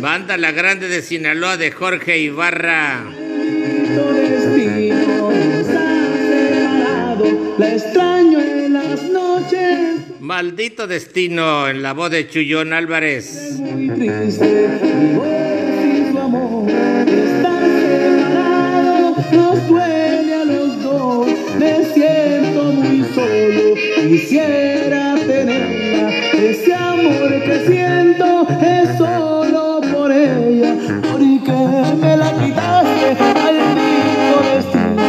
Banda La Grande de Sinaloa de Jorge Ibarra. La extraño en las noches. Maldito destino en la voz de Chullón Álvarez. Muy triste, sin tu amor. Estar separado nos duele a los dos. Me siento muy solo. Quisiera ese amor que siento es solo por ella. Porque me la quitaste al mismo destino.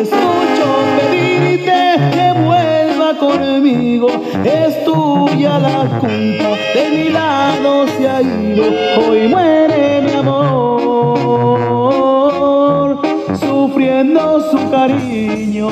Escucho pedirte que vuelva conmigo. Es tuya la culpa. De mi lado se ha ido. Hoy muere mi amor. Sufriendo su cariño.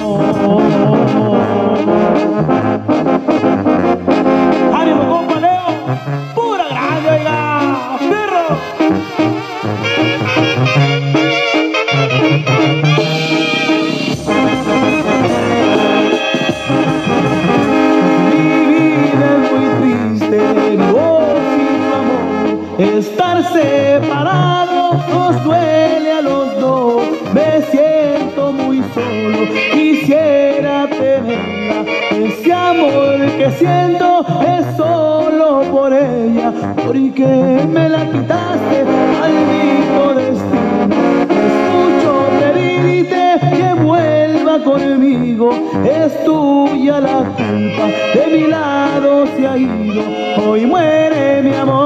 Estar separado nos duele a los dos. Me siento muy solo, quisiera tenerla. Ese amor que siento. Es solo por ella, porque me la quitaste, maldito destino. Escucho pedirte que vuelva conmigo, es tuya la culpa, de mi lado se ha ido, hoy muere mi amor,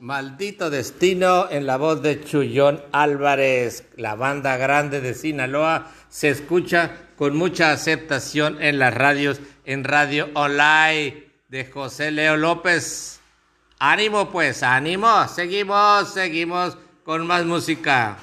Maldito destino en la voz de Chullón Álvarez. La banda grande de Sinaloa se escucha con mucha aceptación en las radios, en Radio Online de José Leo López. Ánimo pues, ánimo. Seguimos, seguimos con más música.